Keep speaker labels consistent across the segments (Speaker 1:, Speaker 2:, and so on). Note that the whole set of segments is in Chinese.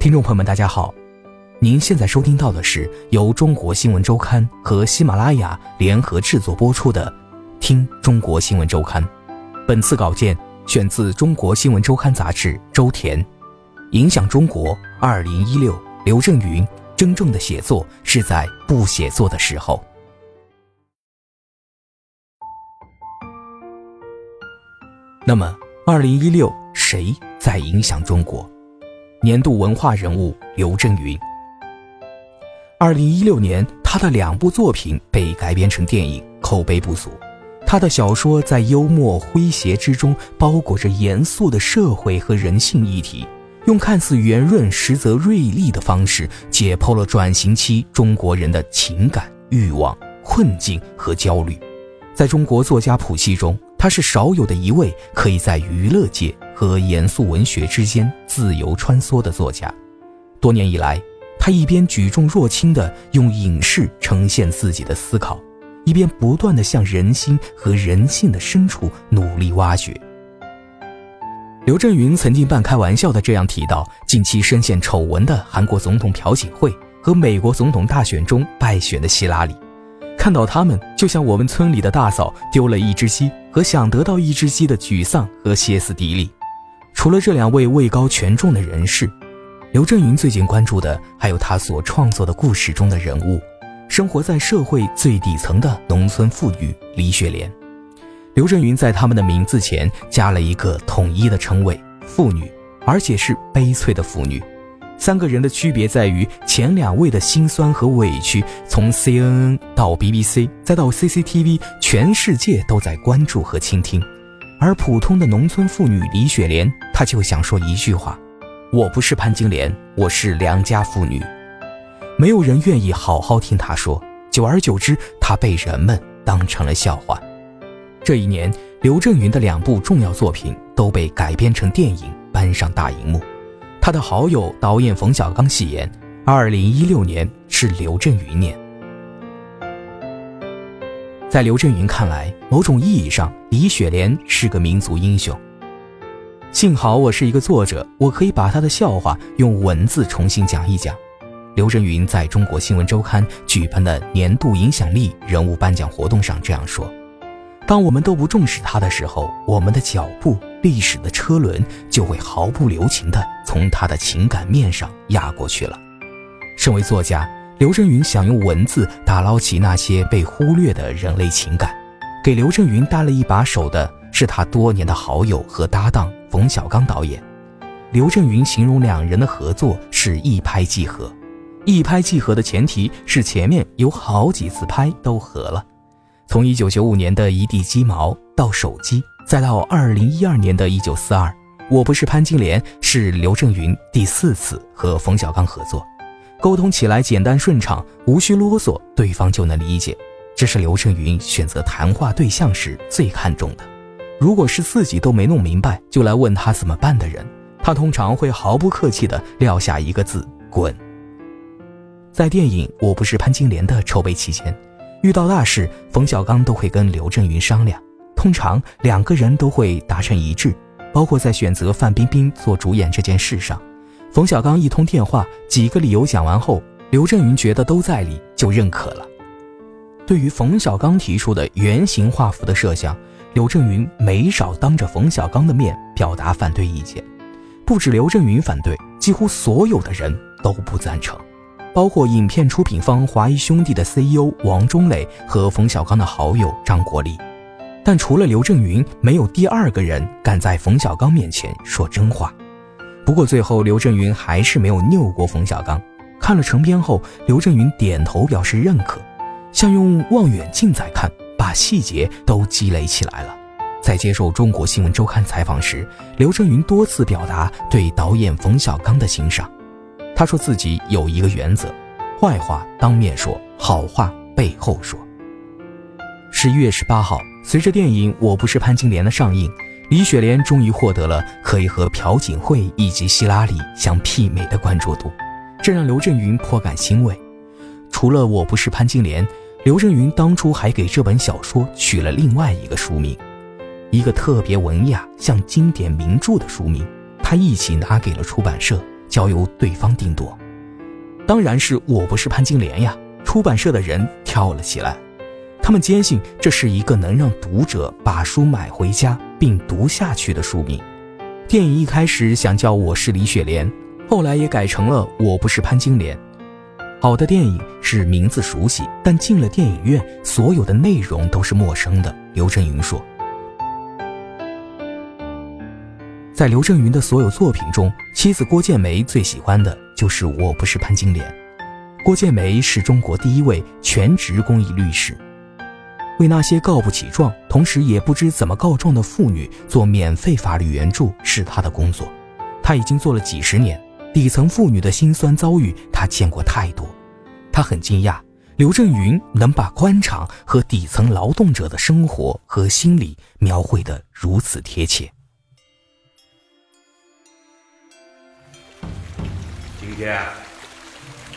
Speaker 1: 听众朋友们，大家好，您现在收听到的是由中国新闻周刊和喜马拉雅联合制作播出的《听中国新闻周刊》。本次稿件选自《中国新闻周刊》杂志周田。影响中国，二零一六，刘震云。真正的写作是在不写作的时候。那么，二零一六，谁在影响中国？年度文化人物刘震云。二零一六年，他的两部作品被改编成电影，口碑不俗。他的小说在幽默诙谐之中，包裹着严肃的社会和人性议题，用看似圆润实则锐利的方式，解剖了转型期中国人的情感、欲望、困境和焦虑。在中国作家谱系中，他是少有的一位可以在娱乐界。和严肃文学之间自由穿梭的作家，多年以来，他一边举重若轻地用影视呈现自己的思考，一边不断地向人心和人性的深处努力挖掘。刘震云曾经半开玩笑的这样提到，近期深陷丑闻的韩国总统朴槿惠和美国总统大选中败选的希拉里。看到他们，就像我们村里的大嫂丢了一只鸡和想得到一只鸡的沮丧和歇斯底里。除了这两位位高权重的人士，刘震云最近关注的还有他所创作的故事中的人物，生活在社会最底层的农村妇女李雪莲。刘震云在他们的名字前加了一个统一的称谓“妇女”，而且是悲催的妇女。三个人的区别在于，前两位的辛酸和委屈，从 CNN 到 BBC 再到 CCTV，全世界都在关注和倾听。而普通的农村妇女李雪莲，她就想说一句话：“我不是潘金莲，我是良家妇女。”没有人愿意好好听她说，久而久之，她被人们当成了笑话。这一年，刘震云的两部重要作品都被改编成电影，搬上大荧幕。他的好友导演冯小刚戏言：“二零一六年是刘震云年。”在刘震云看来，某种意义上，李雪莲是个民族英雄。幸好我是一个作者，我可以把他的笑话用文字重新讲一讲。刘震云在中国新闻周刊举办的年度影响力人物颁奖活动上这样说：“当我们都不重视他的时候，我们的脚步、历史的车轮就会毫不留情地从他的情感面上压过去了。”身为作家。刘震云想用文字打捞起那些被忽略的人类情感，给刘震云搭了一把手的是他多年的好友和搭档冯小刚导演。刘震云形容两人的合作是一拍即合，一拍即合的前提是前面有好几次拍都合了。从1995年的一地鸡毛到手机，再到2012年的一九四二，我不是潘金莲是刘震云第四次和冯小刚合作。沟通起来简单顺畅，无需啰嗦，对方就能理解。这是刘震云选择谈话对象时最看重的。如果是自己都没弄明白就来问他怎么办的人，他通常会毫不客气地撂下一个字：滚。在电影《我不是潘金莲》的筹备期间，遇到大事，冯小刚都会跟刘震云商量，通常两个人都会达成一致，包括在选择范冰冰做主演这件事上。冯小刚一通电话，几个理由讲完后，刘震云觉得都在理，就认可了。对于冯小刚提出的圆形画幅的设想，刘震云没少当着冯小刚的面表达反对意见。不止刘震云反对，几乎所有的人都不赞成，包括影片出品方华谊兄弟的 CEO 王中磊和冯小刚的好友张国立。但除了刘震云，没有第二个人敢在冯小刚面前说真话。不过最后，刘震云还是没有拗过冯小刚。看了成片后，刘震云点头表示认可，像用望远镜在看，把细节都积累起来了。在接受《中国新闻周刊》采访时，刘震云多次表达对导演冯小刚的欣赏。他说自己有一个原则：坏话当面说，好话背后说。十一月十八号，随着电影《我不是潘金莲》的上映，李雪莲终于获得了可以和朴槿惠以及希拉里相媲美的关注度，这让刘震云颇感欣慰。除了《我不是潘金莲》，刘震云当初还给这本小说取了另外一个书名。一个特别文雅、像经典名著的书名，他一起拿给了出版社，交由对方定夺。当然是我不是潘金莲呀！出版社的人跳了起来，他们坚信这是一个能让读者把书买回家并读下去的书名。电影一开始想叫我是李雪莲，后来也改成了我不是潘金莲。好的电影是名字熟悉，但进了电影院，所有的内容都是陌生的。刘震云说。在刘震云的所有作品中，妻子郭建梅最喜欢的就是《我不是潘金莲》。郭建梅是中国第一位全职公益律师，为那些告不起状，同时也不知怎么告状的妇女做免费法律援助是他的工作。他已经做了几十年，底层妇女的辛酸遭遇他见过太多。他很惊讶，刘震云能把官场和底层劳动者的生活和心理描绘得如此贴切。
Speaker 2: 今天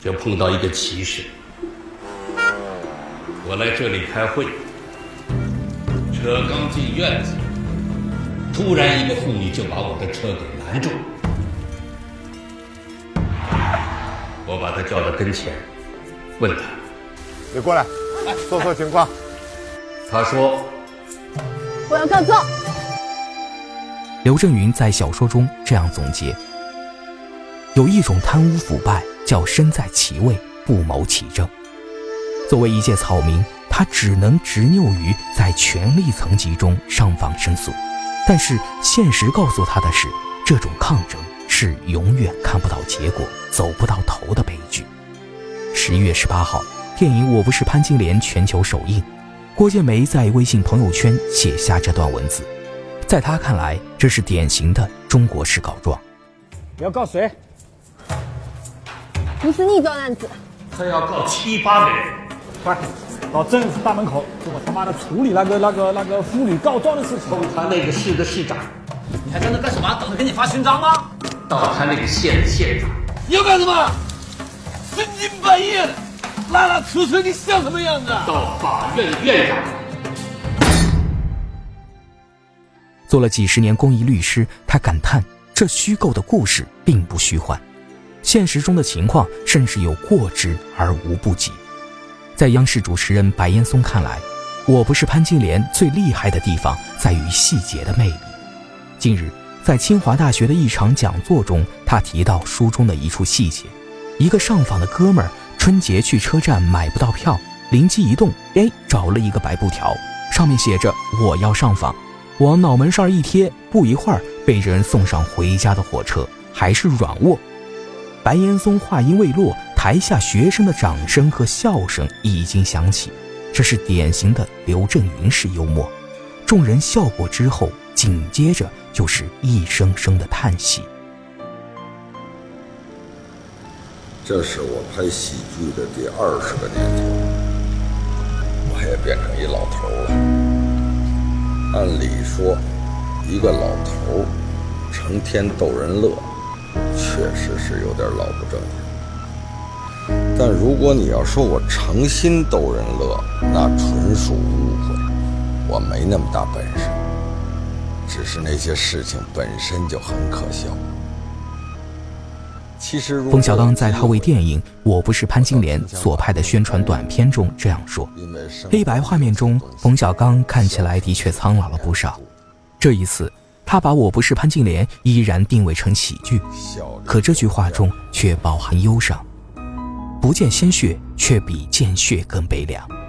Speaker 2: 就碰到一个奇事，我来这里开会，车刚进院子，突然一个妇女就把我的车给拦住，我把她叫到跟前，问她：“
Speaker 3: 你过来，说说情况。”
Speaker 2: 她说：“
Speaker 4: 我要告状。”
Speaker 1: 刘震云在小说中这样总结。有一种贪污腐败，叫身在其位不谋其政。作为一介草民，他只能执拗于在权力层级中上访申诉。但是现实告诉他的是，这种抗争是永远看不到结果、走不到头的悲剧。十一月十八号，电影《我不是潘金莲》全球首映，郭建梅在微信朋友圈写下这段文字。在他看来，这是典型的中国式告状。
Speaker 5: 你要告谁？
Speaker 4: 不是你找案子，
Speaker 2: 他要告七八个人，
Speaker 5: 快到政府大门口，给我他妈的处理那个那个那个妇女告状的事情。
Speaker 2: 到他那个市的市长，
Speaker 5: 你还在那干什么？等着给你发勋章吗？
Speaker 2: 到他那个县的县长，
Speaker 5: 你要干什么？深更半夜的，拉拉扯扯，你像什么样子？
Speaker 2: 到法院院长。
Speaker 1: 做了几十年公益律师，他感叹这虚构的故事并不虚幻。现实中的情况甚至有过之而无不及。在央视主持人白岩松看来，我不是潘金莲最厉害的地方在于细节的魅力。近日，在清华大学的一场讲座中，他提到书中的一处细节：一个上访的哥们儿春节去车站买不到票，灵机一动，哎，找了一个白布条，上面写着“我要上访”，往脑门上一贴，不一会儿被人送上回家的火车，还是软卧。白岩松话音未落，台下学生的掌声和笑声已经响起，这是典型的刘震云式幽默。众人笑过之后，紧接着就是一声声的叹息。
Speaker 6: 这是我拍喜剧的第二十个年头，我也变成一老头了。按理说，一个老头成天逗人乐。确实是有点老不正经，但如果你要说我诚心逗人乐，那纯属误会。我没那么大本事，只是那些事情本身就很可笑。其实，
Speaker 1: 冯小刚在他为电影《我不是潘金莲》所拍的宣传短片中这样说：黑白画面中，冯小刚看起来的确苍老了不少。这一次。他把我不是潘金莲依然定位成喜剧，可这句话中却饱含忧伤。不见鲜血，却比见血更悲凉。